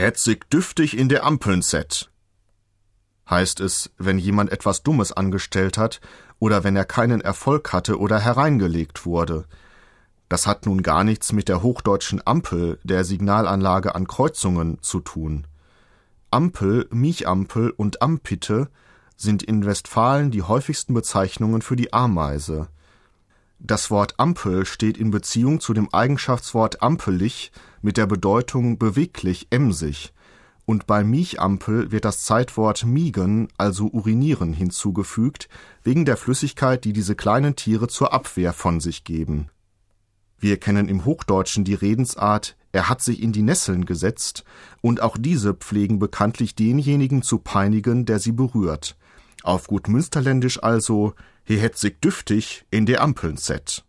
Hätt sich düftig in der Ampeln set. Heißt es, wenn jemand etwas Dummes angestellt hat oder wenn er keinen Erfolg hatte oder hereingelegt wurde. Das hat nun gar nichts mit der hochdeutschen Ampel, der Signalanlage an Kreuzungen, zu tun. Ampel, Miechampel und Ampitte sind in Westfalen die häufigsten Bezeichnungen für die Ameise. Das Wort Ampel steht in Beziehung zu dem Eigenschaftswort ampelig mit der Bedeutung beweglich, emsig, und bei Miechampel wird das Zeitwort miegen, also urinieren, hinzugefügt, wegen der Flüssigkeit, die diese kleinen Tiere zur Abwehr von sich geben. Wir kennen im Hochdeutschen die Redensart er hat sich in die Nesseln gesetzt, und auch diese pflegen bekanntlich denjenigen zu peinigen, der sie berührt. Auf gut Münsterländisch also, he hätt sich düftig in der Ampeln set.